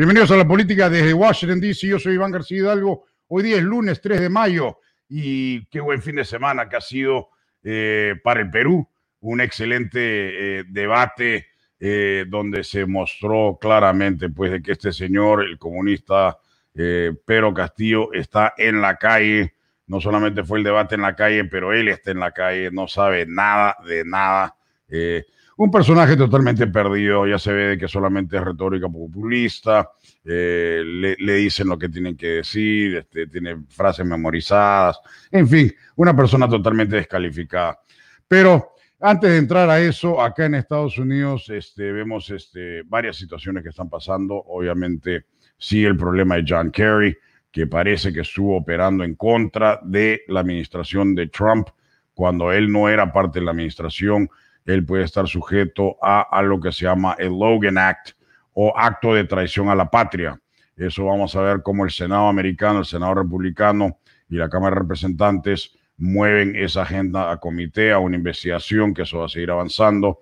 Bienvenidos a la política desde Washington, D.C. Yo soy Iván García Hidalgo. Hoy día es lunes 3 de mayo y qué buen fin de semana que ha sido eh, para el Perú. Un excelente eh, debate eh, donde se mostró claramente pues, de que este señor, el comunista Pedro Castillo, está en la calle. No solamente fue el debate en la calle, pero él está en la calle, no sabe nada de nada un personaje totalmente perdido, ya se ve que solamente es retórica populista, eh, le, dicen lo que tienen que decir, este, tiene frases memorizadas, en fin, una persona totalmente descalificada. Pero antes de entrar a eso, acá en Estados Unidos este, vemos este, varias situaciones que están pasando. Obviamente, sí, el problema de John Kerry, que parece que estuvo operando en contra de la administración de Trump cuando él no era parte de la administración él puede estar sujeto a, lo que se llama el Logan Act o acto de traición a la patria. Eso vamos a ver cómo el Senado americano, el Senado republicano y la Cámara de Representantes mueven esa agenda a comité, a una investigación, que eso va a seguir avanzando.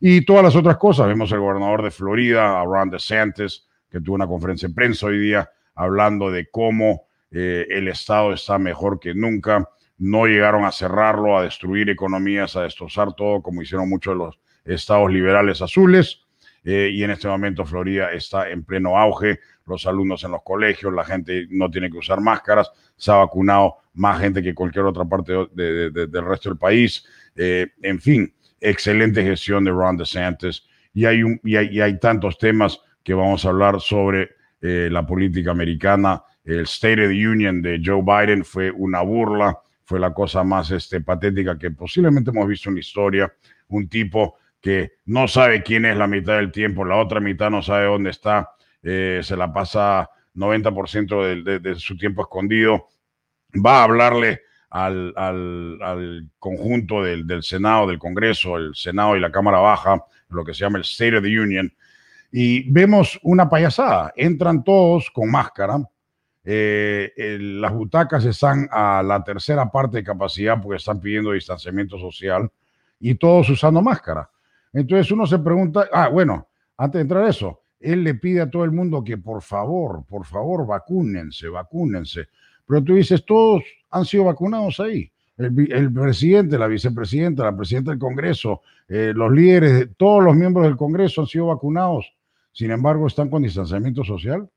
Y todas las otras cosas. Vemos el gobernador de Florida, Ron DeSantis, que tuvo una conferencia de prensa hoy día hablando de cómo eh, el Estado está mejor que nunca no llegaron a cerrarlo, a destruir economías, a destrozar todo, como hicieron muchos de los estados liberales azules. Eh, y en este momento Florida está en pleno auge, los alumnos en los colegios, la gente no tiene que usar máscaras, se ha vacunado más gente que cualquier otra parte del resto del país. Eh, en fin, excelente gestión de Ron DeSantis. Y hay, un, y hay, tantos temas que vamos a hablar sobre eh, la política americana. El State of the Union de Joe Biden fue una burla fue la cosa más este, patética que posiblemente hemos visto en la historia. Un tipo que no sabe quién es la mitad del tiempo, la otra mitad no sabe dónde está, eh, se la pasa 90% de, de, su tiempo escondido. Va a hablarle al, al, conjunto del, del, Senado, del Congreso, el Senado y la Cámara Baja, lo que se llama el State of the Union, y vemos una payasada. Entran todos con máscara, eh, las butacas están a la tercera parte de capacidad porque están pidiendo distanciamiento social y todos usando máscara. Entonces uno se pregunta, ah, bueno, antes de entrar a eso, él le pide a todo el mundo que por favor, por favor, vacúnense, vacúnense. Pero tú dices, todos han sido vacunados ahí. El, presidente, la vicepresidenta, la presidenta del Congreso, eh, los líderes, todos los miembros del Congreso han sido vacunados. Sin embargo, están con distanciamiento social.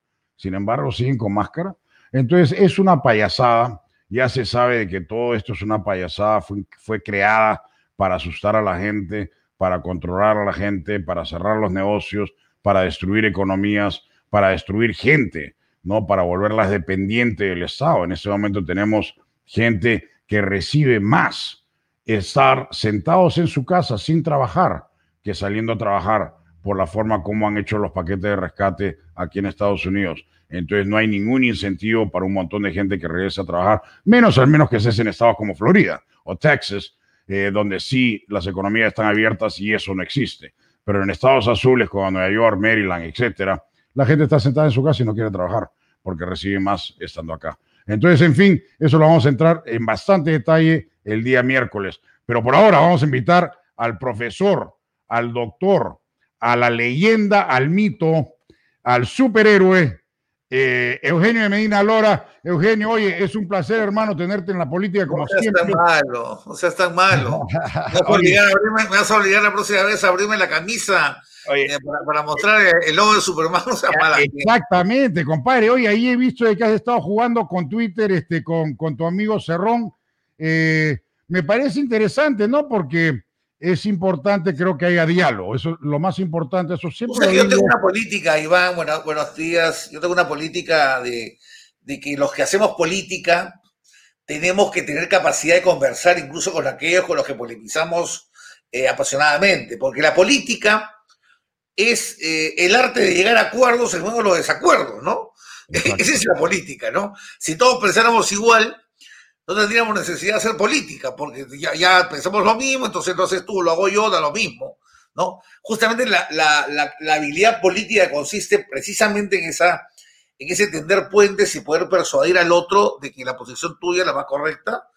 Sin embargo, siguen con máscara. Entonces, es una payasada. Ya se sabe de que todo esto es una payasada. Fue, creada para asustar a la gente, para controlar a la gente, para cerrar los negocios, para destruir economías, para destruir gente, ¿no? Para volverlas dependientes del Estado. En este momento tenemos gente que recibe más estar sentados en su casa sin trabajar que saliendo a trabajar por la forma como han hecho los paquetes de rescate aquí en Estados Unidos. Entonces no hay ningún incentivo para un montón de gente que regrese a trabajar, menos al menos que estés en estados como Florida o Texas, eh, donde sí las economías están abiertas y eso no existe. Pero en estados azules como Nueva York, Maryland, etcétera, la gente está sentada en su casa y no quiere trabajar porque recibe más estando acá. Entonces, en fin, eso lo vamos a entrar en bastante detalle el día miércoles. Pero por ahora vamos a invitar al profesor, al doctor, a la leyenda, al mito, al superhéroe, eh, Eugenio de Medina Lora. Eugenio, oye, es un placer, hermano, tenerte en la política como siempre. No seas tan malo, no seas tan malo. Me vas, a obligar, la próxima vez a abrirme la camisa eh, para, mostrar el logo de Superman. No sea mala. Exactamente, compadre. Oye, ahí he visto que has estado jugando con Twitter este, con, con tu amigo Cerrón. Eh, me parece interesante, ¿no? Porque es importante, creo que haya diálogo. Eso lo más importante. Eso siempre. yo tengo una política, Iván. Bueno, buenos días. Yo tengo una política de, que los que hacemos política tenemos que tener capacidad de conversar incluso con aquellos con los que polemizamos eh, apasionadamente, porque la política es eh, el arte de llegar a acuerdos en de los desacuerdos, ¿no? Esa es la política, ¿no? Si todos pensáramos igual, no tendríamos necesidad de hacer política, porque ya, pensamos lo mismo, entonces, entonces tú lo hago yo, da lo mismo, ¿no? Justamente la, la, la, habilidad política consiste precisamente en esa en ese tender puentes y poder persuadir al otro de que la posición tuya es la más correcta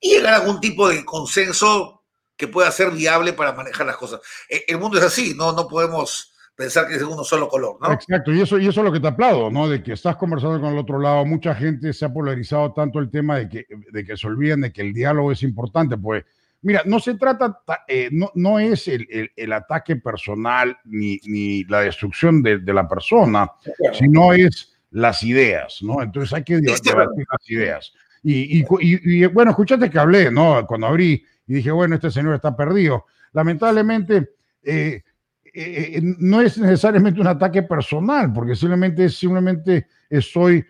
y llegar a algún tipo de consenso que pueda ser viable para manejar las cosas. E, el mundo es así, no, no podemos pensar que es de uno solo color, ¿no? Exacto, y eso, y eso es lo que te aplaudo, ¿no? De que estás conversando con el otro lado, mucha gente se ha polarizado tanto el tema de que, de que se olviden de que el diálogo es importante, pues Mira, no se trata, eh, no, no, es el, el, ataque personal ni, ni la destrucción de, de, la persona, sino es las ideas, ¿no? Entonces hay que debatir las ideas. Y, y, y, bueno, escuchaste que hablé, ¿no? Cuando abrí y dije, bueno, este señor está perdido. Lamentablemente, eh, eh, no es necesariamente un ataque personal, porque simplemente, simplemente estoy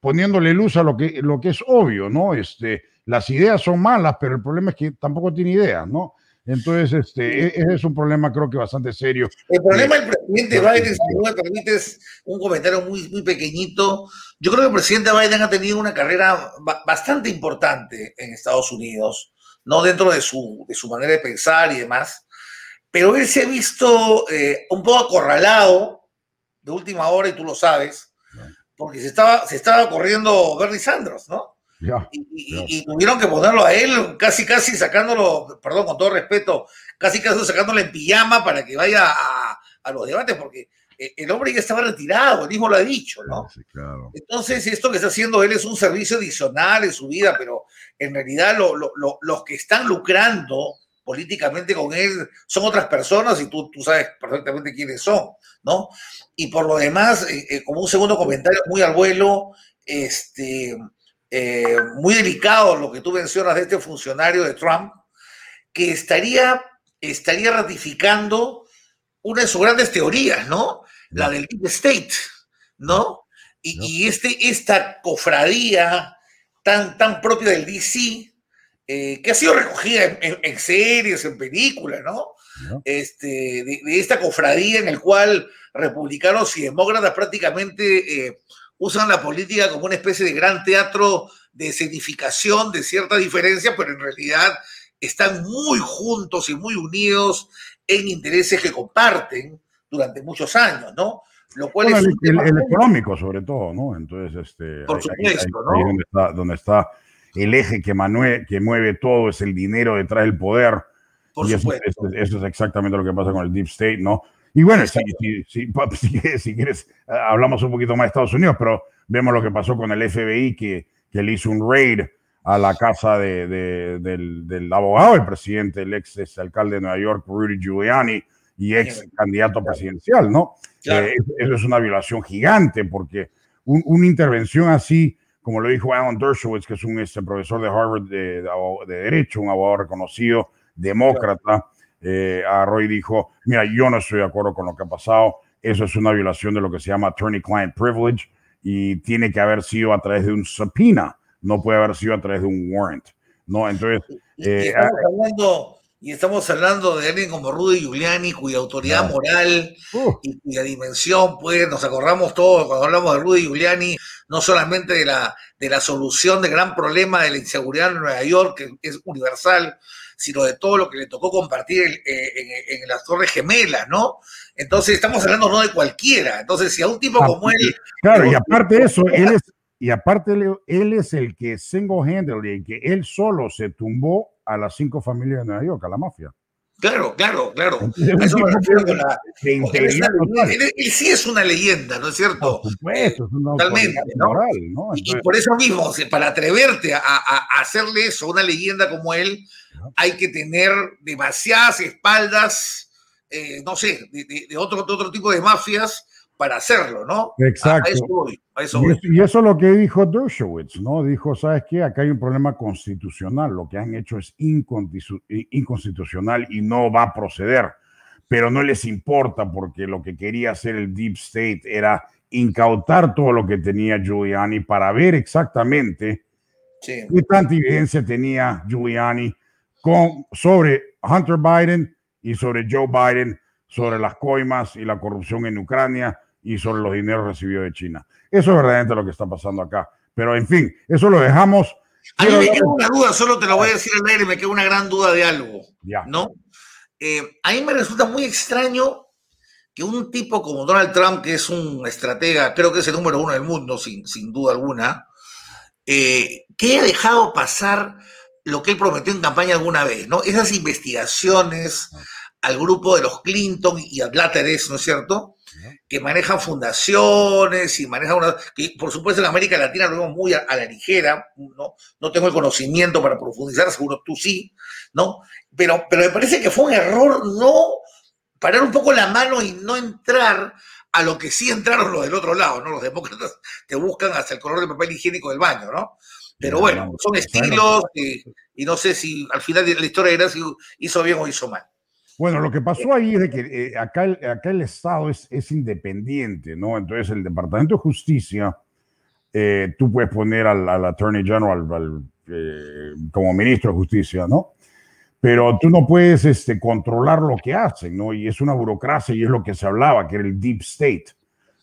poniéndole luz a lo que, lo que es obvio, ¿no? Este, las ideas son malas, pero el problema es que tampoco tiene ideas, ¿no? Entonces, este, e, ese es un problema creo que bastante serio. El problema del presidente Biden, si me permites un comentario muy, muy pequeñito, yo creo que el presidente Biden ha tenido una carrera bastante importante en Estados Unidos, no dentro de su, de su manera de pensar y demás, pero él se ha visto eh, un poco acorralado de última hora, y tú lo sabes, porque se estaba, se estaba corriendo Bernie Sanders, ¿no? y, tuvieron que ponerlo a él, casi, casi sacándolo, perdón, con todo respeto, casi, casi sacándolo en pijama para que vaya a, los debates, porque eh, el hombre ya estaba retirado, él mismo lo ha dicho, ¿no? Entonces, esto que está haciendo él es un servicio adicional en su vida, pero en realidad los que están lucrando políticamente con él son otras personas y tú, tú sabes perfectamente quiénes son, ¿no? Y por lo demás, eh, eh, como un segundo comentario muy al vuelo, este, eh, muy delicado lo que tú mencionas de este funcionario de Trump, que estaría, estaría ratificando una de sus grandes teorías, ¿no? La del Deep State, ¿no? Y, este, esta cofradía tan, tan propia del DC, eh, que ha sido recogida en, series, en películas, ¿no? Este, de, esta cofradía en el cual republicanos y demócratas prácticamente eh, usan la política como una especie de gran teatro de escenificación de cierta diferencia, pero en realidad están muy juntos y muy unidos en intereses que comparten durante muchos años, ¿no? Lo cual es el, económico sobre todo, ¿no? Entonces, este, por supuesto, ¿no? Ahí donde, está, donde está el eje que, que mueve todo es el dinero detrás del poder. Por y. Eso, eso, es exactamente lo que pasa con el Deep State, ¿no? Y bueno, si, si, si, quieres, hablamos un poquito más de Estados Unidos, pero vemos lo que pasó con el FBI, que, que le hizo un raid a la casa de, del, del, abogado del presidente, el ex, alcalde de Nueva York, Rudy Giuliani, y ex candidato presidencial, ¿no? Eh, eso es una violación gigante, porque una intervención así, como lo dijo Alan Dershowitz, que es un este, profesor de Harvard de, de, Derecho, un abogado reconocido, demócrata, eh, a Roy dijo, mira, yo no estoy de acuerdo con lo que ha pasado, eso es una violación de lo que se llama attorney-client privilege y tiene que haber sido a través de un subpoena, no puede haber sido a través de un warrant, ¿no? Entonces... eh, estamos hablando, y, estamos hablando, de alguien como Rudy Giuliani, cuya autoridad moral uh. y cuya dimensión, pues nos acordamos todos cuando hablamos de Rudy Giuliani, no solamente de la, de la solución del gran problema de la inseguridad en Nueva York, que es universal, sino de todo lo que le tocó compartir en, en, las Torres Gemelas, ¿no? Entonces estamos hablando no de cualquiera. Entonces, si a un tipo ah, como él. Claro, y aparte de eso, él es, y aparte él es el que single handedly, que él solo se tumbó a las cinco familias de Nueva York, a la mafia. Claro, claro, claro. eso me refiero con la, él, sí es una leyenda, ¿no es cierto? Por supuesto, Totalmente, ¿no? ¿no? y por eso mismo, para atreverte a, a, hacerle eso, una leyenda como él, hay que tener demasiadas espaldas, eh, no sé, de, otro, otro tipo de mafias para hacerlo, ¿no? Exacto. Y, eso, es lo que dijo Dershowitz, ¿no? Dijo, ¿sabes qué? Acá hay un problema constitucional. Lo que han hecho es inconstitucional y no va a proceder. Pero no les importa porque lo que quería hacer el Deep State era incautar todo lo que tenía Giuliani para ver exactamente qué tanta evidencia tenía Giuliani con, sobre Hunter Biden y sobre Joe Biden, sobre las coimas y la corrupción en Ucrania y sobre los dineros recibidos de China. Eso es verdaderamente lo que está pasando acá. Pero en fin, eso lo dejamos. A mí me queda una duda, solo te lo voy a decir al aire, me queda una gran duda de algo. Ya. ¿No? Eh, a mí me resulta muy extraño que un tipo como Donald Trump, que es un estratega, creo que es el número uno del mundo, sin, sin duda alguna, eh, que haya dejado pasar lo que él prometió en campaña alguna vez, ¿no? Esas investigaciones al grupo de los Clinton y a Blatteres, ¿no es cierto? Que manejan fundaciones y manejan una. que por supuesto en América Latina lo vemos muy a, la ligera, ¿no? no tengo el conocimiento para profundizar, seguro tú sí, ¿no? Pero, pero me parece que fue un error no parar un poco la mano y no entrar a lo que sí entraron los del otro lado, ¿no? Los demócratas te buscan hasta el color de papel higiénico del baño, ¿no? Pero bueno, son estilos y, no sé si al final de la historia era si hizo bien o hizo mal. Bueno, lo que pasó ahí es de que eh, acá, el, acá el Estado es, es, independiente, ¿no? Entonces el Departamento de Justicia, eh, tú puedes poner al, Attorney General eh, como ministro de Justicia, ¿no? Pero tú no puedes este, controlar lo que hacen, ¿no? Y es una burocracia y es lo que se hablaba, que era el Deep State,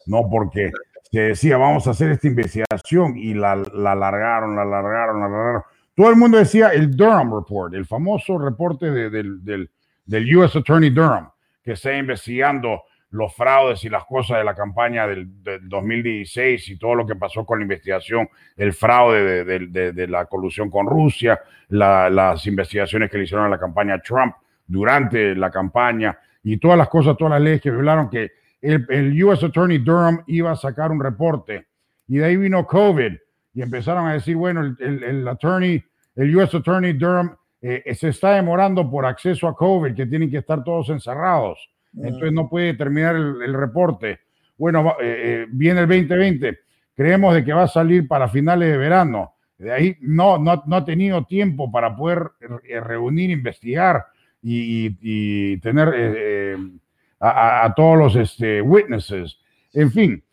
¿no? Porque se decía, vamos a hacer esta investigación y la, la alargaron, la alargaron, la alargaron. Todo el mundo decía el Durham Report, el famoso reporte del, del del US Attorney Durham, que está investigando los fraudes y las cosas de la campaña del, 2016 y todo lo que pasó con la investigación, el fraude de, la colusión con Rusia, las investigaciones que le hicieron a la campaña Trump durante la campaña y todas las cosas, todas las leyes que violaron, que el, US Attorney Durham iba a sacar un reporte. Y de ahí vino COVID y empezaron a decir, bueno, el, el attorney, el US Attorney Durham eh, se está demorando por acceso a COVID, que tienen que estar todos encerrados. Mm. Entonces no puede terminar el, reporte. Bueno, eh, eh, viene el 2020. Creemos de que va a salir para finales de verano. De ahí no, no, no ha tenido tiempo para poder reunir, investigar y, tener a, todos los este, witnesses. En fin,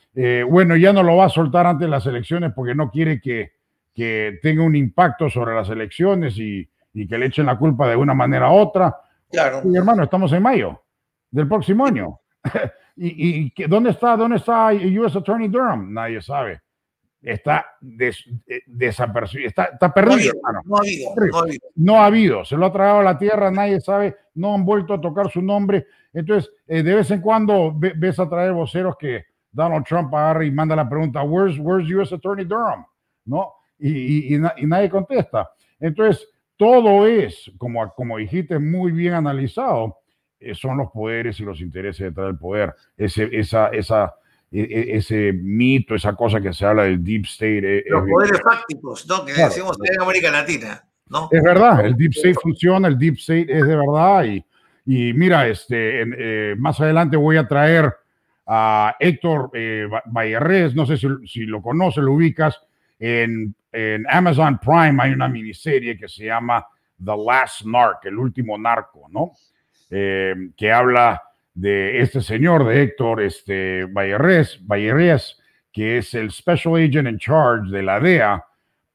bueno, ya no lo va a soltar antes de las elecciones porque no quiere que, que tenga un impacto sobre las elecciones y, y que le echen la culpa de una manera u otra. Claro. Y hermano, estamos en mayo del próximo año. ¿Y, y dónde está dónde está US Attorney Durham? Nadie sabe. Está eh, desapercibido, está, está perdido. No ha, habido, no ha, habido, no ha habido. Se lo ha tragado a la tierra, nadie sabe, no han vuelto a tocar su nombre. Entonces, eh, de vez en cuando ves a traer voceros que Donald Trump agarra y manda la pregunta, where's, where's US Attorney Durham? ¿No? Y, y, y nadie contesta. Entonces, todo es, como, como dijiste, muy bien analizado, eh, son los poderes y los intereses detrás del poder. Ese, esa, esa, e, e, ese mito, esa cosa que se habla del deep state. Eh, los poderes fácticos, ¿no? Que decimos en América Latina, ¿no? Es verdad, el deep state funciona, el deep state es de verdad. Y, y mira, este, eh, más adelante voy a traer a Héctor eh, no sé si, si, lo conoce, lo ubicas, en, Amazon Prime hay una miniserie que se llama The Last Narc, el último narco, ¿no? Eh, que habla de este señor, de Héctor este, Vallerres, que es el Special Agent in Charge de la DEA,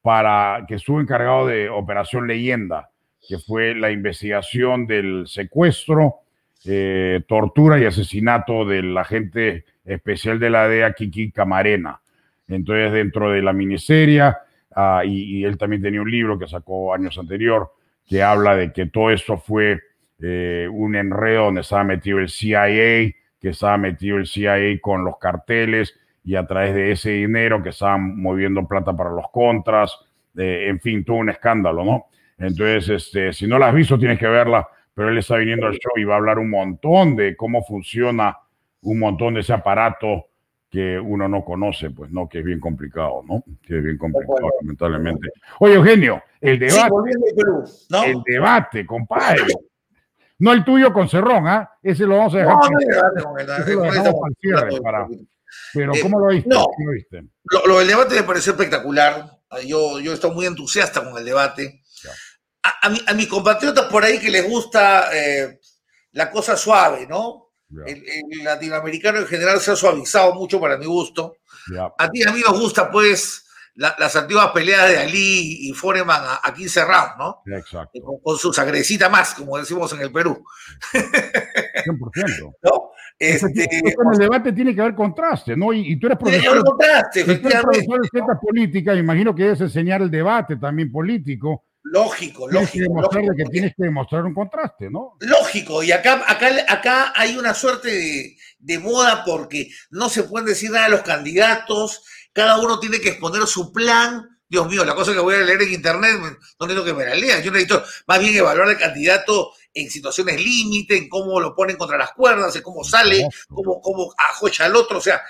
para, que estuvo encargado de Operación Leyenda, que fue la investigación del secuestro, eh, tortura y asesinato del agente especial de la DEA, Kiki Camarena. Entonces, dentro de la miniserie, ah, y, él también tenía un libro que sacó años anterior, que habla de que todo esto fue eh, un enredo donde estaba metido el CIA, que estaba metido el CIA con los carteles y a través de ese dinero que estaban moviendo plata para los contras, eh, en fin, todo un escándalo, ¿no? Entonces, este, si no la has visto, tienes que verla, pero él está viniendo al show y va a hablar un montón de cómo funciona un montón de ese aparato que uno no conoce, pues no, que es bien complicado, ¿no? Que es bien complicado, lamentablemente. Oye, Eugenio, el debate. El debate, compadre. No el tuyo con Cerrón, ¿ah? Ese lo vamos a dejar. No, no, lo para. Pero, eh, ¿cómo lo viste? No, Lo, del debate me pareció espectacular. Yo, yo estoy muy entusiasta con el debate. A, a, mis compatriotas por ahí que les gusta eh, la cosa suave, ¿no? El, latinoamericano en general se ha suavizado mucho para mi gusto. A ti a mí nos gusta, pues, las antiguas peleas de Ali y Foreman aquí cerrados, ¿no? Exacto. Con, su sagrecita más, como decimos en el Perú. 100%. ¿No? Este, en el debate tiene que haber contraste, ¿no? Y, tú eres profesor, contraste, tú eres profesor de cierta política, imagino que debes enseñar el debate también político. Lógico, lógico. que tienes que demostrar un contraste, ¿no? Lógico, y acá, acá, acá hay una suerte de, moda porque no se pueden decir nada a los candidatos, cada uno tiene que exponer su plan Dios mío, la cosa que voy a leer en internet, no necesito que me la lean. Yo necesito más bien evaluar al candidato en situaciones límite, en cómo lo ponen contra las cuerdas, en cómo sale, cómo, cómo ajocha al otro. O sea,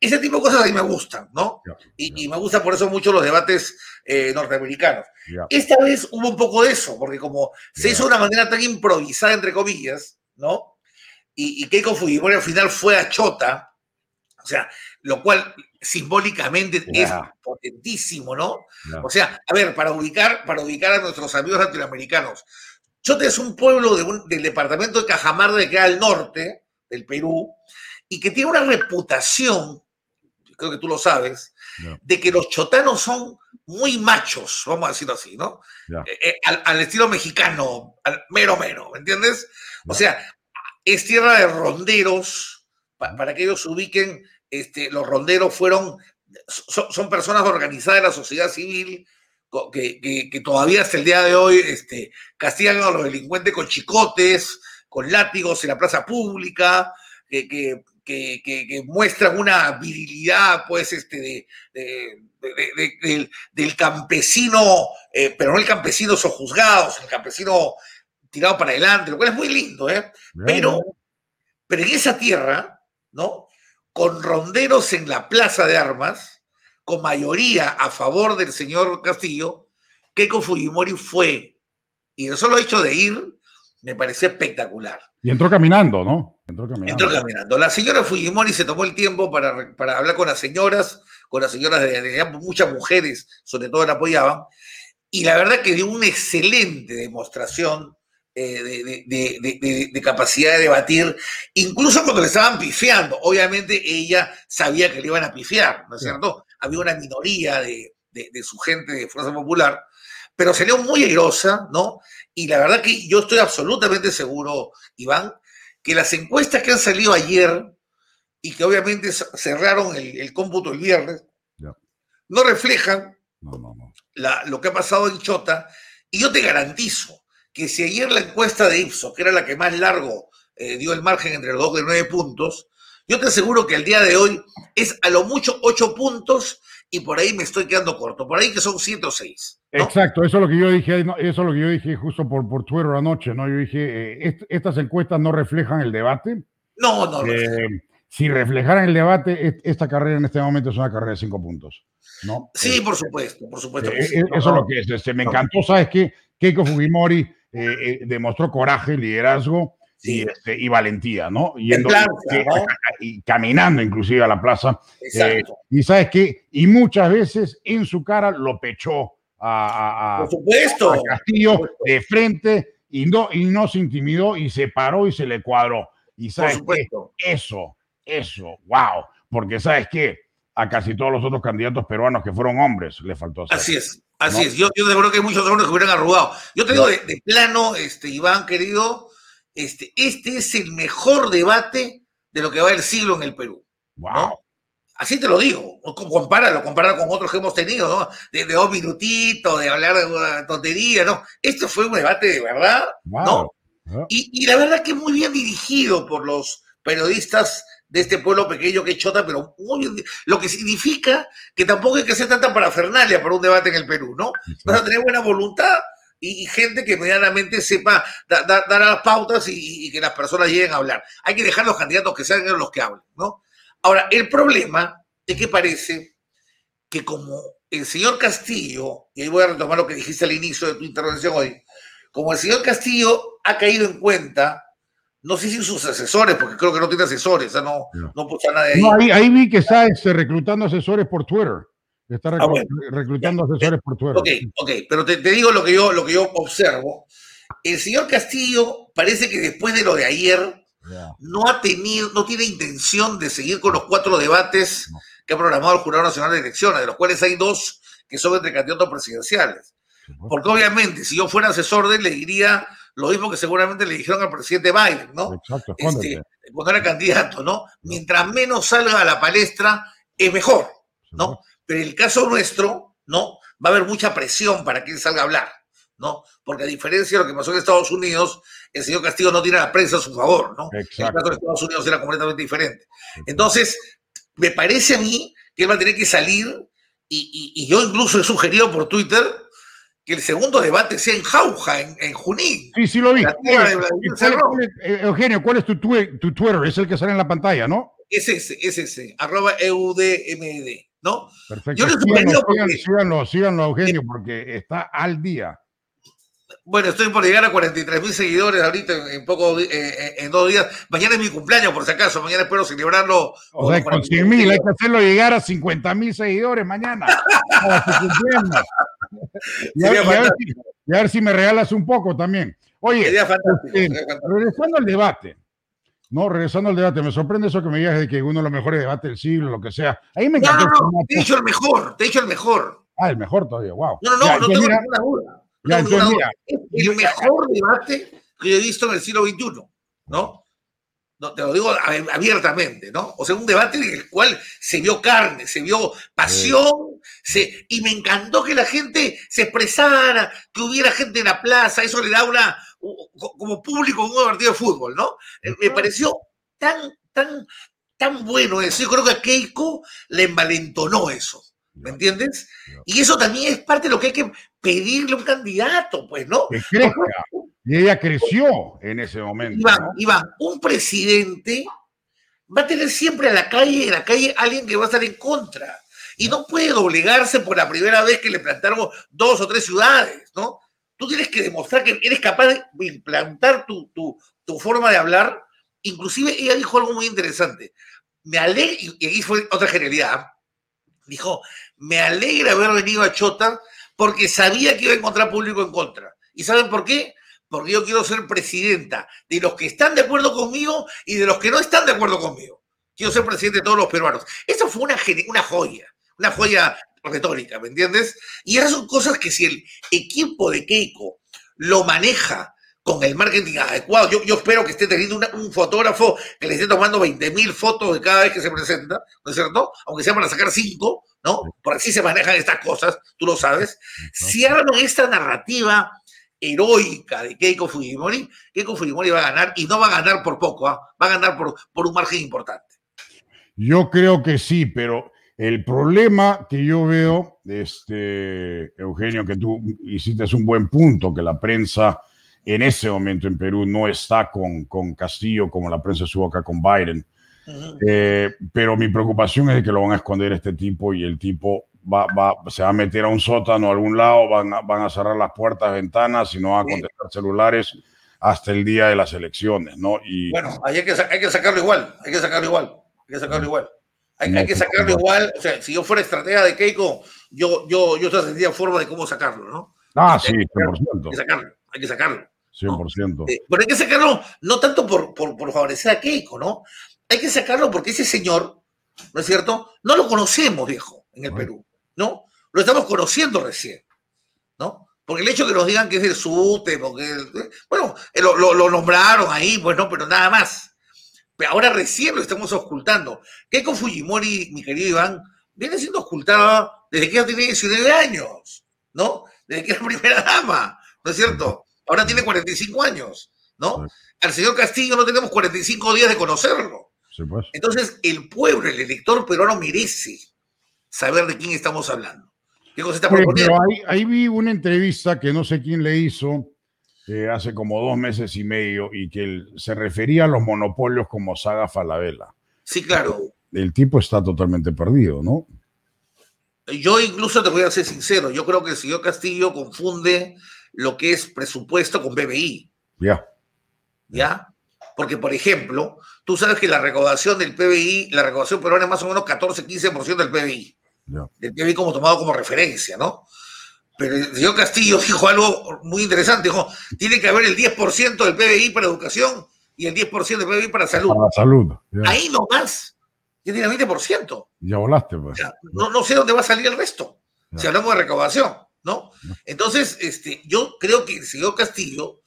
ese tipo de cosas a mí me gustan, ¿no? Y, me gustan por eso mucho los debates eh, norteamericanos. Esta vez hubo un poco de eso, porque como se hizo de una manera tan improvisada, entre comillas, ¿no? Y, y Keiko Fujimori al final fue a Chota, o sea, lo cual simbólicamente es potentísimo, ¿no? O sea, a ver, para ubicar, para ubicar a nuestros amigos latinoamericanos, Chota es un pueblo del departamento de Cajamarca que queda al norte del Perú y que tiene una reputación, creo que tú lo sabes, de que los chotanos son muy machos, vamos a decirlo así, ¿no? Eh, eh, al, estilo mexicano, al mero mero, ¿me entiendes? O sea, es tierra de ronderos, para que ellos se ubiquen este, los ronderos fueron, son, personas organizadas de la sociedad civil que, todavía hasta el día de hoy este, castigan a los delincuentes con chicotes, con látigos en la plaza pública, que, que, muestran una virilidad, pues, este, del, campesino, eh, pero no el campesino sojuzgado, el campesino tirado para adelante, lo cual es muy lindo, ¿eh? Pero, pero en esa tierra, ¿no? con ronderos en la plaza de armas, con mayoría a favor del señor Castillo, Keiko Fujimori fue. Y eso lo hecho de ir me pareció espectacular. Y entró caminando, ¿no? Entró caminando. Entró caminando. La señora Fujimori se tomó el tiempo para, para hablar con las señoras, con las señoras de, muchas mujeres, sobre todo la apoyaban, y la verdad que dio una excelente demostración eh, de, capacidad de debatir, incluso cuando le estaban pifiando. Obviamente ella sabía que le iban a pifiar, ¿no es cierto? Había una minoría de, su gente de Fuerza Popular, pero salió muy airosa, ¿no? Y la verdad que yo estoy absolutamente seguro, Iván, que las encuestas que han salido ayer y que obviamente cerraron el, cómputo el viernes, no reflejan lo que ha pasado en Chota. Y yo te garantizo que si ayer la encuesta de Ipsos, que era la que más largo eh, dio el margen entre los dos de nueve puntos, yo te aseguro que el día de hoy es a lo mucho ocho puntos y por ahí me estoy quedando corto, por ahí que son 106. Exacto, eso es lo que yo dije, eso es lo que yo dije justo por, por Twitter anoche, ¿no? Yo dije, eh, estas encuestas no reflejan el debate. No, no, no. Eh, si reflejaran el debate, e-, esta carrera en este momento es una carrera de cinco puntos. ¿no? Sí, eh, por supuesto, por supuesto. Que sí. Eso es lo que es. Este, me encantó, ¿sabes qué? Keiko Fujimori demostró coraje, liderazgo y, este, valentía, ¿no? Yendo. Y caminando inclusive a la plaza. y ¿sabes qué? Y muchas veces en su cara lo pechó a, Castillo de frente y no, y no se intimidó y se paró y se le cuadró. Y sabes qué, eso, eso, wow, porque sabes qué, a casi todos los otros candidatos peruanos que fueron hombres le faltó hacer. Así es. Así es, yo, yo creo que hay muchos hombres que hubieran arrugado. Yo te digo de, plano, este, Iván, querido, este, este es el mejor debate de lo que va el siglo en el Perú. Wow. Así te lo digo, compáralo, compáralo con otros que hemos tenido, ¿no? De, dos minutitos, de hablar de una tontería, ¿no? Esto fue un debate de verdad, ¿no? Y, y la verdad que muy bien dirigido por los periodistas de este pueblo pequeño que es Chota, pero muy, lo que significa que tampoco hay que hacer tanta parafernalia para un debate en el Perú, ¿no? Vas a tener buena voluntad y, gente que medianamente sepa dar las pautas y, que las personas lleguen a hablar. Hay que dejar los candidatos que sean los que hablen, ¿no? Ahora, el problema es que parece que como el señor Castillo, y ahí voy a retomar lo que dijiste al inicio de tu intervención hoy, como el señor Castillo ha caído en cuenta no sé si sus asesores, porque creo que no tiene asesores, no, no, puso nada ahí. ahí. vi que está este, reclutando asesores por Twitter. Está ah, reclutando asesores por Twitter. Ok, ok, pero te, digo lo que, yo, lo que yo observo. El señor Castillo parece que después de lo de ayer no ha tenido, no tiene intención de seguir con los cuatro debates que ha programado el Jurado Nacional de Elecciones, de los cuales hay dos que son entre candidatos presidenciales. Porque obviamente, si yo fuera asesor de él, le diría lo mismo que seguramente le dijeron al presidente Biden, ¿no? Exacto, este, cuando era candidato, ¿no? Mientras menos salga a la palestra, es mejor, ¿no? Pero en el caso nuestro, ¿no? Va a haber mucha presión para que él salga a hablar, ¿no? Porque a diferencia de lo que pasó en Estados Unidos, el señor Castillo no tiene la prensa a su favor, ¿no? Exacto. El caso de Estados Unidos era completamente diferente. Entonces, me parece a mí que él va a tener que salir y, yo incluso he sugerido por Twitter que el segundo debate sea en Jauja, en, Junín. Sí, sí lo vi. Eh, Eugenio, ¿cuál es tu, tu, Twitter? Es el que sale en la pantalla, ¿no? Es ese, es ese, arroba EUDMD, ¿no? Perfecto. Yo le síganlo, síganlo, síganlo, Eugenio, porque está al día. Bueno, estoy por llegar a 43 mil seguidores ahorita en, poco, eh, eh, en dos días. Mañana es mi cumpleaños, por si acaso. Mañana espero celebrarlo. O sea, con 100 mil, hay que hacerlo llegar a 50 mil seguidores mañana. y, a, ver, si, me regalas un poco también. Oye, este, regresando al debate. No, regresando al debate, me sorprende eso que me digas de que uno de los mejores debates del siglo, lo que sea. Ahí me encanta. No, no, no, te he dicho el mejor, te he dicho el mejor. Ah, el mejor todavía, wow. No, no, no, no tengo ninguna duda es el mejor debate que he visto en el siglo XXI, ¿no? No, te lo digo abiertamente, ¿no? O sea, un debate en el cual se vio carne, se vio pasión, se, y me encantó que la gente se expresara, que hubiera gente en la plaza, eso le da una, como público, un partido de fútbol, ¿no? Eh, me pareció tan, tan, tan bueno eso. Yo creo que a Keiko le envalentonó eso. ¿Me entiendes? Y eso también es parte de lo que hay que pedirle a un candidato, pues, ¿no? Que Y ella creció en ese momento. Iván, un presidente va a tener siempre a la calle, en la calle, alguien que va a estar en contra. Y no puede doblegarse por la primera vez que le plantaron dos o tres ciudades, ¿no? Tú tienes que demostrar que eres capaz de implantar tu, tu, tu forma de hablar. Inclusive ella dijo algo muy interesante. Me alegra, y aquí fue otra genialidad, dijo, me alegra haber venido a Chota porque sabía que iba a encontrar público en contra. ¿Y saben por qué? Porque yo quiero ser presidenta de los que están de acuerdo conmigo y de los que no están de acuerdo conmigo. Quiero ser presidente de todos los peruanos. Eso fue una, una joya, una joya retórica, ¿me entiendes? Y esas son cosas que si el equipo de Keiko lo maneja con el marketing adecuado. Yo, yo espero que esté teniendo un fotógrafo que le esté tomando 20 mil fotos de cada vez que se presenta, ¿no es cierto? Aunque sea para sacar cinco, ¿no? Por así se manejan estas cosas, tú lo sabes. Si hablan esta narrativa heroica de Keiko Fujimori, Keiko Fujimori va a ganar y no va a ganar por poco, ¿ah? va a ganar por, por un margen importante. Yo creo que sí, pero el problema que yo veo, este, Eugenio, que tú hiciste un buen punto, que la prensa en ese momento en Perú no está con, con Castillo como la prensa estuvo acá con Biden. Eh, pero mi preocupación es de que lo van a esconder este tipo y el tipo va, va, se va a meter a un sótano a algún lado, van a, van a cerrar las puertas, ventanas y no van a contestar celulares hasta el día de las elecciones, ¿no? Y, bueno, hay que, hay que sacarlo igual, hay que sacarlo igual, hay que sacarlo igual. Hay, hay que sacarlo igual, o sea, si yo fuera estratega de Keiko, yo, yo, yo tendría forma de cómo sacarlo, ¿no? Ah, sí, 100%. Hay que sacarlo, hay que sacarlo. 100%. Eh, pero hay que sacarlo no tanto por, por, por, favorecer a Keiko, ¿no? Hay que sacarlo porque ese señor, ¿no es cierto? No lo conocemos, viejo, en el Perú, ¿no? Lo estamos conociendo recién, ¿no? Porque el hecho de que nos digan que es del SUTE, porque, bueno, eh, lo, lo, nombraron ahí, pues no, pero nada más. Pero ahora recién lo estamos ocultando. Keiko Fujimori, mi querido Iván, viene siendo ocultada desde que ella tiene 19 años, ¿no? Desde que era primera dama, ¿no es cierto? Ahora tiene 45 años, ¿no? Al señor Castillo no tenemos 45 días de conocerlo. Pues. Entonces, el pueblo, el elector peruano merece saber de quién estamos hablando. ¿Qué cosa está proponiendo? ahí, vi una entrevista que no sé quién le hizo eh, hace como dos meses y medio y que se refería a los monopolios como saga Falabella. Sí, claro. El tipo está totalmente perdido, ¿no? Yo incluso te voy a ser sincero, yo creo que el señor Castillo confunde lo que es presupuesto con PBI. Ya. ¿Ya? Porque, por ejemplo, tú sabes que la recaudación del PBI, la recaudación peruana es más o menos 14-15% del PBI. Del PBI como tomado como referencia, ¿no? Pero el señor Castillo dijo algo muy interesante. Dijo, tiene que haber el 10% del PBI para educación y el 10% del PBI para salud. Para salud. Ahí nomás. Ya tiene el 20%. Ya volaste, pues. no, no sé dónde va a salir el resto. Si hablamos de recaudación. ¿No? Entonces, este, yo creo que el señor Castillo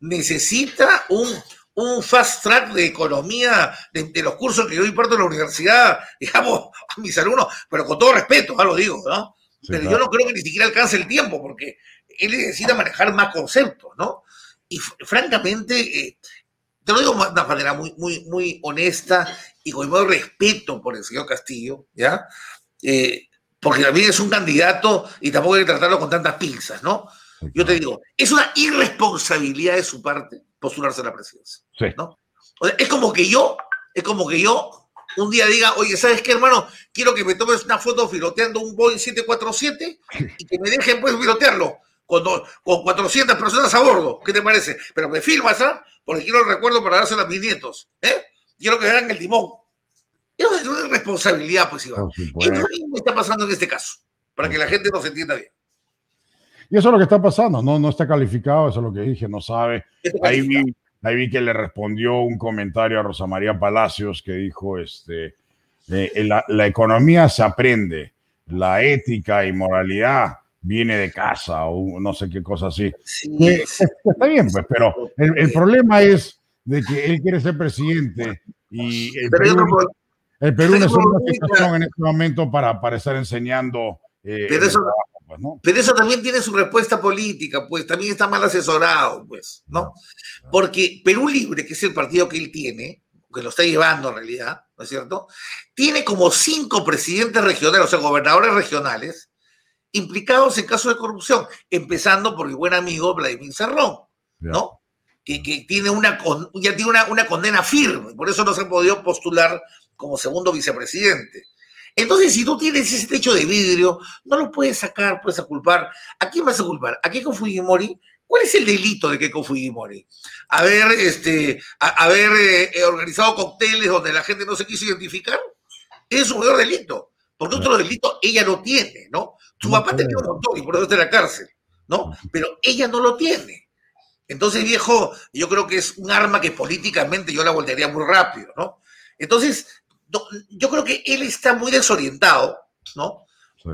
necesita un, un fast track de economía de, los cursos que yo imparto en la universidad, digamos, a mis alumnos, pero con todo respeto, ya lo digo, ¿no? pero yo no creo que ni siquiera alcance el tiempo, porque él necesita manejar más conceptos, ¿no? Y francamente, eh, te lo digo de una manera muy, muy, muy honesta y con el respeto por el señor Castillo, ¿ya? Eh, porque también es un candidato y tampoco hay que tratarlo con tantas pinzas, ¿no? Yo te digo, es una irresponsabilidad de su parte postularse a la presidencia. ¿no? es como que yo, es como que yo un día diga, oye, ¿sabes qué, hermano? Quiero que me tomes una foto filoteando un Boeing 747 y que me dejen pues filotearlo con, con 400 personas a bordo. ¿Qué te parece? Pero me filmas, ¿ah? Porque quiero el recuerdo para dárselo a mis nietos. ¿eh? Quiero que vean el timón. Eso es una responsabilidad, pues, Iván. y está pasando en este caso, para que la gente nos entienda bien. Y eso es lo que está pasando, no, no está calificado, eso es lo que dije, no sabe. Ahí vi, ahí vi que le respondió un comentario a Rosa María Palacios que dijo, este, eh, la, la, economía se aprende, la ética y moralidad viene de casa o no sé qué cosa así. Eh, está bien, pues, pero el, el, problema es de que él quiere ser presidente y el Perú, el Perú no es una situación en este momento para, para estar enseñando. Eh, pero eso, pues, Pero eso también tiene su respuesta política, pues también está mal asesorado, pues, ¿no? Porque Perú Libre, que es el partido que él tiene, que lo está llevando en realidad, ¿no es cierto? Tiene como cinco presidentes regionales, o sea, gobernadores regionales, implicados en casos de corrupción, empezando por mi buen amigo Vladimir Cerrón, ¿no? Que, que, tiene una, ya tiene una, una condena firme, por eso no se ha podido postular como segundo vicepresidente. Entonces, si tú tienes ese techo de vidrio, no lo puedes sacar, puedes culpar. ¿A quién vas a culpar? ¿A Keiko Fujimori? ¿Cuál es el delito de Keiko Fujimori? ¿Haber, este, haber eh, organizado cócteles donde la gente no se quiso identificar? Es un mayor delito. Porque otro delito ella no tiene, ¿no? Su papá tenía un montón y por eso está en la cárcel, ¿no? Pero ella no lo tiene. Entonces, viejo, yo creo que es un arma que políticamente yo la voltearía muy rápido, ¿no? Entonces, yo creo que él está muy desorientado, ¿no?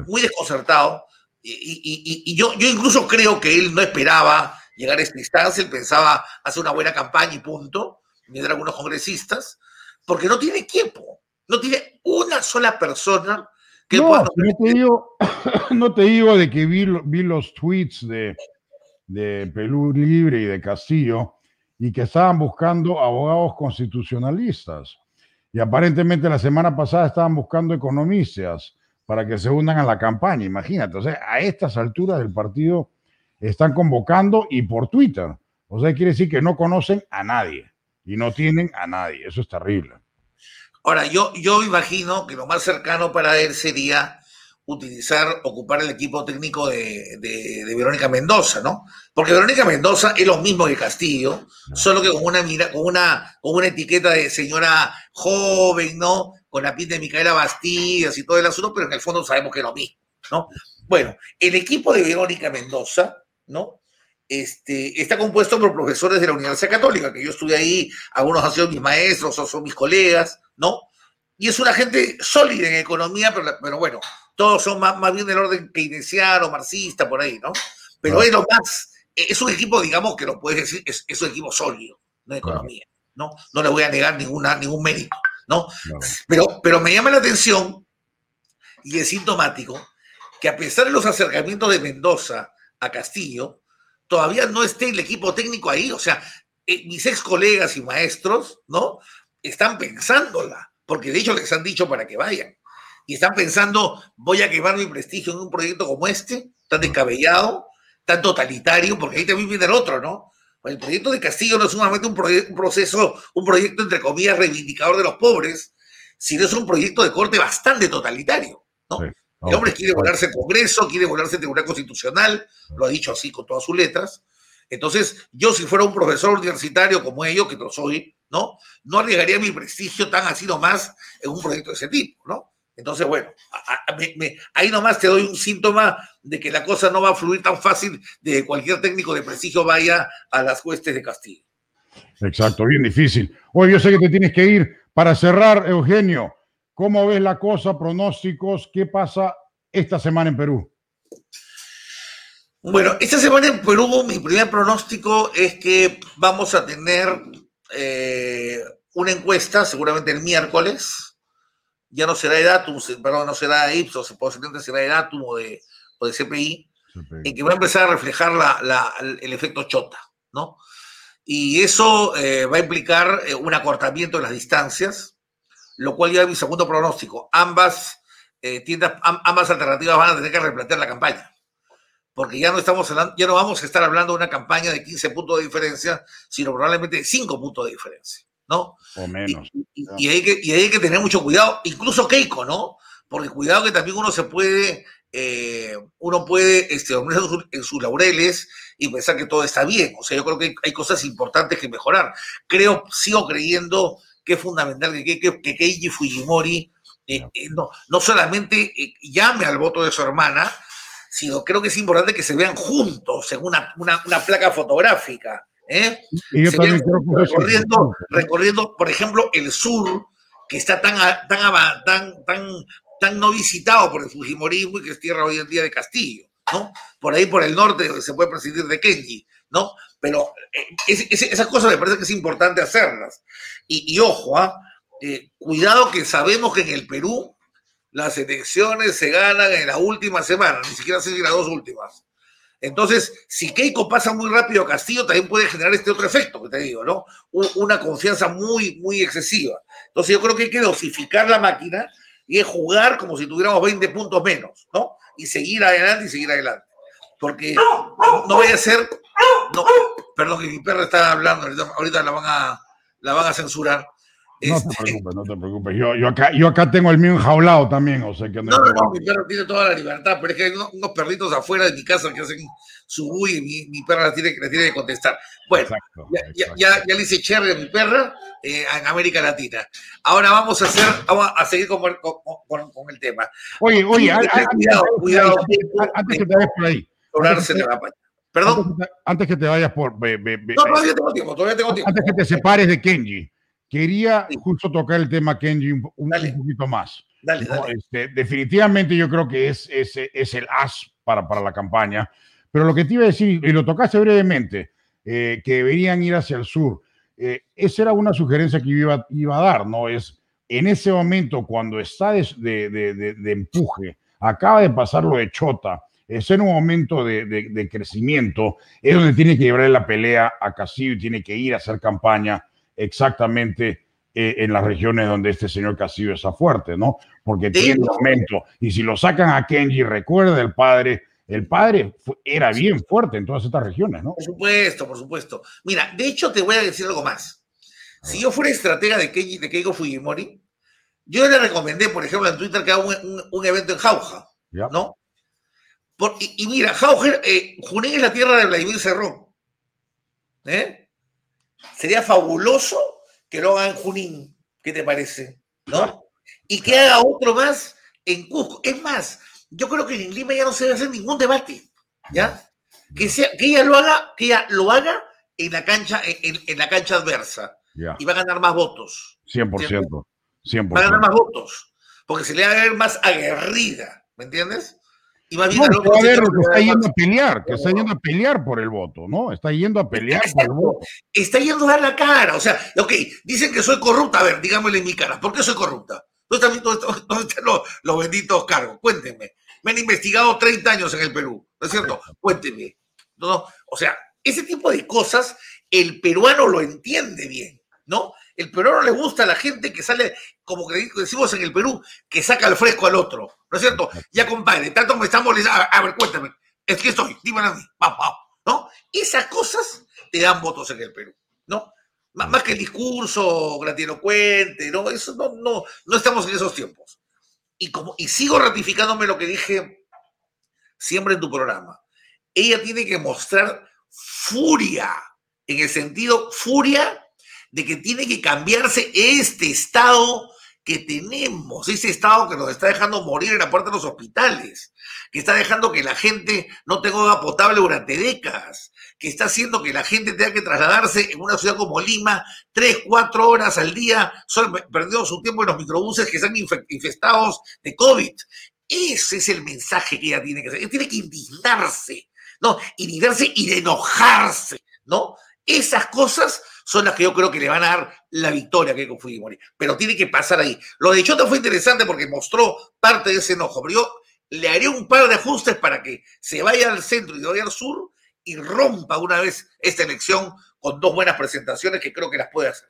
Muy desconcertado. Y, yo, yo incluso creo que él no esperaba llegar a esta instancia, él pensaba hacer una buena campaña y punto, mientras algunos congresistas, porque no tiene equipo, no tiene una sola persona que no, pueda... No te, digo, no te digo de que vi, vi los tweets de, de Pelú Libre y de Castillo y que estaban buscando abogados constitucionalistas. Y aparentemente la semana pasada estaban buscando economistas para que se unan a la campaña. Imagínate, o sea, a estas alturas del partido están convocando y por Twitter. O sea, quiere decir que no conocen a nadie y no tienen a nadie. Eso es terrible. Ahora, yo, yo imagino que lo más cercano para él sería utilizar, ocupar el equipo técnico de, de, Verónica Mendoza, ¿no? Porque Verónica Mendoza es lo mismo que Castillo, solo que con una mira, con una, con una etiqueta de señora joven, ¿no? Con la pinta de Micaela Bastidas y todo el asunto, pero en el fondo sabemos que es lo mismo, ¿no? Bueno, el equipo de Verónica Mendoza, ¿no? Este, está compuesto por profesores de la Universidad Católica, que yo estuve ahí, algunos han sido mis maestros, otros son mis colegas, ¿no? Y es una gente sólida en economía, pero, pero bueno, todos son más, más bien del orden keynesiano, marxista, por ahí, ¿no? Pero es lo más, es un equipo, digamos, que lo puedes decir, es, es un equipo sólido de economía, ¿no? No le voy a negar ninguna, ningún mérito, ¿no? Pero, pero me llama la atención y es sintomático que a pesar de los acercamientos de Mendoza a Castillo, todavía no esté el equipo técnico ahí. O sea, eh, mis ex colegas y maestros, ¿no? Están pensándola, porque de hecho les han dicho para que vayan y están pensando, voy a quemar mi prestigio en un proyecto como este, tan descabellado, tan totalitario, porque ahí también viene el otro, ¿no? El proyecto de Castillo no es solamente un, un proceso, un proyecto entre comillas reivindicador de los pobres, sino es un proyecto de corte bastante totalitario, ¿no? El hombre quiere volarse el Congreso, quiere volarse el Tribunal Constitucional, lo ha dicho así con todas sus letras. Entonces, yo si fuera un profesor universitario como ellos, que lo soy, ¿no? No arriesgaría mi prestigio tan así nomás en un proyecto de ese tipo, ¿no? Entonces, bueno, ahí nomás te doy un síntoma de que la cosa no va a fluir tan fácil de que cualquier técnico de prestigio vaya a las huestes de Castillo. Exacto, bien difícil. Hoy yo sé que te tienes que ir. Para cerrar, Eugenio, ¿cómo ves la cosa? Pronósticos, ¿qué pasa esta semana en Perú? Bueno, esta semana en Perú mi primer pronóstico es que vamos a tener eh, una encuesta, seguramente el miércoles, ya no será de Datum, perdón, no será de Ipsos, posiblemente será de Datum o de, o de CPI, en que va a empezar a reflejar la, el efecto chota, ¿no? Y eso eh, va a implicar eh, un acortamiento de las distancias, lo cual ya es mi segundo pronóstico. Ambas eh, ambas alternativas van a tener que replantear la campaña. Porque ya no estamos ya no vamos a estar hablando de una campaña de 15 puntos de diferencia, sino probablemente de 5 puntos de diferencia, ¿no? O menos. Y, hay que, y hay que tener mucho cuidado, incluso Keiko, ¿no? Porque cuidado que también uno se puede eh, uno puede este, dormir en sus laureles y pensar que todo está bien. O sea, yo creo que hay cosas importantes que mejorar. Creo, sigo creyendo que es fundamental que, que, Keiji Fujimori eh, eh, no, no solamente llame al voto de su hermana, sino creo que es importante que se vean juntos en una, una, placa fotográfica. Recorriendo, recorriendo, por ejemplo, el sur, que está tan, tan, tan, tan tan no visitado por el Fujimorismo y que es tierra hoy en día de Castillo, ¿no? Por ahí por el norte se puede presidir de Kenji, ¿no? Pero eh, esas cosas me parece que es importante hacerlas. Y, ojo, ¿ah? eh, cuidado que sabemos que en el Perú las elecciones se ganan en la última semana, ni siquiera se las dos últimas. Entonces, si Keiko pasa muy rápido a Castillo, también puede generar este otro efecto que te digo, ¿no? Una confianza muy, muy excesiva. Entonces, yo creo que hay que dosificar la máquina y es jugar como si tuviéramos 20 puntos menos, ¿no? Y seguir adelante y seguir adelante. Porque no voy a ser, perdón que mi perra está hablando, ahorita la van a, la van a censurar. No te este, preocupes, no te preocupes. Yo, yo, acá, yo acá tengo el mío enjaulado también, o sea que no. No, no, mi perro tiene toda la libertad, pero es que hay unos, perritos afuera de mi casa que hacen su buy y mi, mi perra la tiene, la tiene que contestar. Bueno, ya, Ya, ya, le hice cherry a mi perra eh, en América Latina. Ahora vamos a hacer, vamos a seguir con, con, con, el tema. Oye, oye, cuidado, cuidado. Antes que te vayas por ahí. Perdón. Antes que te vayas por. no, todavía tengo tiempo, todavía tengo tiempo. Antes que te separes de Kenji. Quería justo tocar el tema Kenji un, un, poquito más. Dale, dale. Este, definitivamente yo creo que es, es, es, el as para, para la campaña. Pero lo que te iba a decir, y lo tocaste brevemente, eh, que deberían ir hacia el sur. Eh, esa era una sugerencia que iba, iba a dar, ¿no? Es en ese momento, cuando está de, de, de, empuje, acaba de pasar lo de Chota, es en un momento de, crecimiento, es donde tiene que llevar la pelea a Casillo y tiene que ir a hacer campaña exactamente eh, en las regiones donde este señor Castillo está fuerte, ¿no? Porque tiene un momento. Y si lo sacan a Kenji, recuerda el padre, el padre era bien fuerte en todas estas regiones, ¿no? Por supuesto, por supuesto. Mira, de hecho te voy a decir algo más. Si yo fuera estratega de, Kenji, de Keiko Fujimori, yo le recomendé, por ejemplo, en Twitter que haga un, evento en Jauja, ¿no? y, mira, Jauja, eh, Junín es la tierra de Vladimir Cerrón. ¿Eh? Sería fabuloso que lo haga en Junín. ¿Qué te parece? ¿No? Y que haga otro más en Cusco. Es más, yo creo que en Lima ya no se debe hacer ningún debate. ¿Ya? Que, sea, que ella lo haga, que ella lo haga en la cancha, en, la cancha adversa. Y va a ganar más votos. 100%. 100%. Va a ganar más votos. Porque se le va a ver más aguerrida. ¿Me entiendes? Y bien no, a ver que está yendo a pelear, que está yendo a pelear por el voto, ¿no? Está yendo a pelear por el voto. Está yendo a dar la cara, o sea, ok, dicen que soy corrupta, a ver, díganmelo en mi cara, ¿por qué soy corrupta? ¿Dónde están, los, benditos cargos? Cuéntenme. Me han investigado 30 años en el Perú, ¿no es cierto? Cuéntenme. ¿No? O sea, ese tipo de cosas el peruano lo entiende bien, ¿no? El peruano le gusta a la gente que sale, como que decimos en el Perú, que saca el fresco al otro. ¿No es cierto? Ya, compadre, tanto me están molestando. A, ver, cuéntame. Es que estoy, dímelo a mí. ¿No? Esas cosas te dan votos en el Perú, ¿no? más que el discurso gratilocuente, ¿no? Eso no, no, no estamos en esos tiempos. Y, como, y sigo ratificándome lo que dije siempre en tu programa. Ella tiene que mostrar furia, en el sentido furia de que tiene que cambiarse este estado que tenemos, ese estado que nos está dejando morir en la puerta de los hospitales, que está dejando que la gente no tenga agua potable durante décadas, que está haciendo que la gente tenga que trasladarse en una ciudad como Lima tres, cuatro horas al día, solo perdiendo su tiempo en los microbuses que están infestados de COVID. Ese es el mensaje que ella tiene que hacer. Ella tiene que indignarse, ¿no? Indignarse y de enojarse, ¿no? Esas cosas son las que yo creo que le van a dar la victoria a Keiko Fujimori. Pero tiene que pasar ahí. Lo de Chota fue interesante porque mostró parte de ese enojo, pero yo le haría un par de ajustes para que se vaya al centro y vaya al sur y rompa una vez esta elección con dos buenas presentaciones que creo que las puede hacer.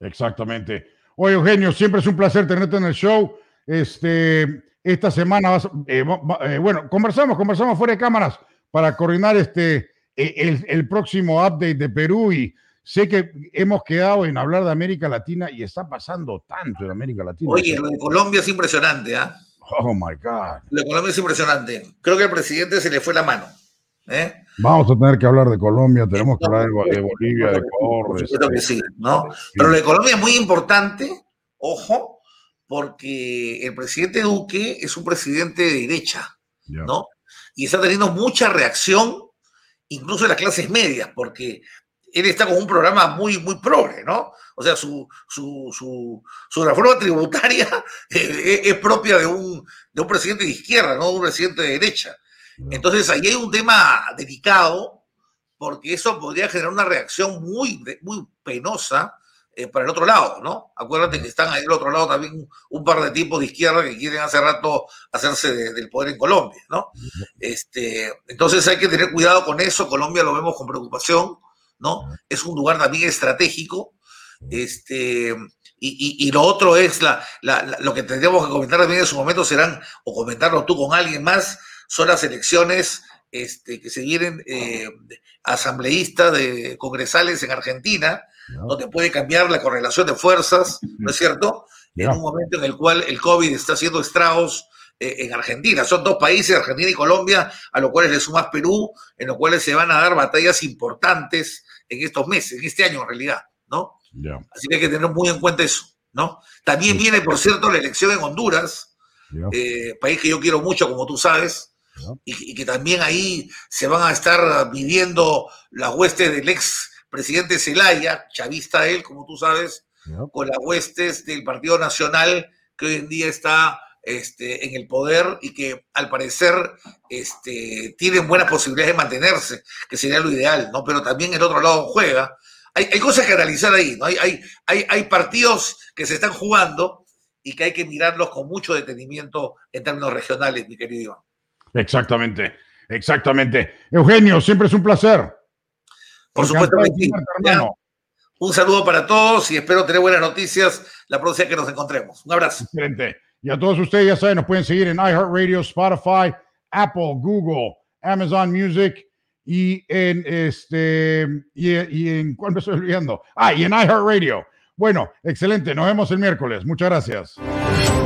Exactamente. Oye, Eugenio, siempre es un placer tenerte en el show. Este, esta semana, eh, eh, bueno, conversamos, conversamos fuera de cámaras para coordinar este, e, el, el, próximo update de Perú y sé que hemos quedado en hablar de América Latina y está pasando tanto en América Latina. Oye, lo de Colombia es impresionante, ¿ah? Oh my God. Lo de Colombia es impresionante. Creo que al presidente se le fue la mano. ¿eh? Vamos a tener que hablar de Colombia, tenemos que hablar de, Bolivia, de Ecuador. De que sí, ¿no? Pero lo de Colombia es muy importante, ojo, porque el presidente Duque es un presidente de derecha, ¿no? Y está teniendo mucha reacción, incluso en las clases medias, porque él está con un programa muy, muy progre, ¿no? O sea, su, su, reforma tributaria es, propia de un, de un presidente de izquierda, no de un presidente de derecha. Entonces ahí hay un tema delicado, porque eso podría generar una reacción muy, muy penosa eh, para el otro lado, ¿no? Acuérdate que están ahí del otro lado también un, par de tipos de izquierda que quieren hace rato hacerse del poder en Colombia, ¿no? Este, entonces hay que tener cuidado con eso. Colombia lo vemos con preocupación, ¿no? Es un lugar también estratégico. Este, y, lo otro es la, lo que tendríamos que comentar también en su momento serán, o comentarlo tú con alguien más, son las elecciones este, que se vienen eh, asambleístas de congresales en Argentina, donde puede cambiar la correlación de fuerzas, ¿no es cierto? En un momento en el cual el COVID está haciendo estragos eh, en Argentina. Son dos países, Argentina y Colombia, a los cuales le sumas Perú, en los cuales se van a dar batallas importantes en estos meses, en este año en realidad, ¿no? Así que hay que tener muy en cuenta eso, ¿no? También viene, por cierto, la elección en Honduras, eh, país que yo quiero mucho, como tú sabes, y, que también ahí se van a estar viviendo las huestes del ex presidente Zelaya, chavista él, como tú sabes, con las huestes del Partido Nacional que hoy en día está este, en el poder y que al parecer este, tienen buenas posibilidades de mantenerse, que sería lo ideal, ¿no? Pero también el otro lado juega. Hay, hay cosas que analizar ahí, ¿no? Hay, hay, hay, hay partidos que se están jugando y que hay que mirarlos con mucho detenimiento en términos regionales, mi querido Iván. Exactamente, exactamente. Eugenio, siempre es un placer. Por supuesto, Un saludo para todos y espero tener buenas noticias la próxima que nos encontremos. Un abrazo. Excelente. Y a todos ustedes, ya saben, nos pueden seguir en iHeartRadio, Spotify, Apple, Google, Amazon Music y en este y, en ¿cuál me estoy olvidando? Ah, y en iHeartRadio. Bueno, excelente. Nos vemos el miércoles. Muchas gracias.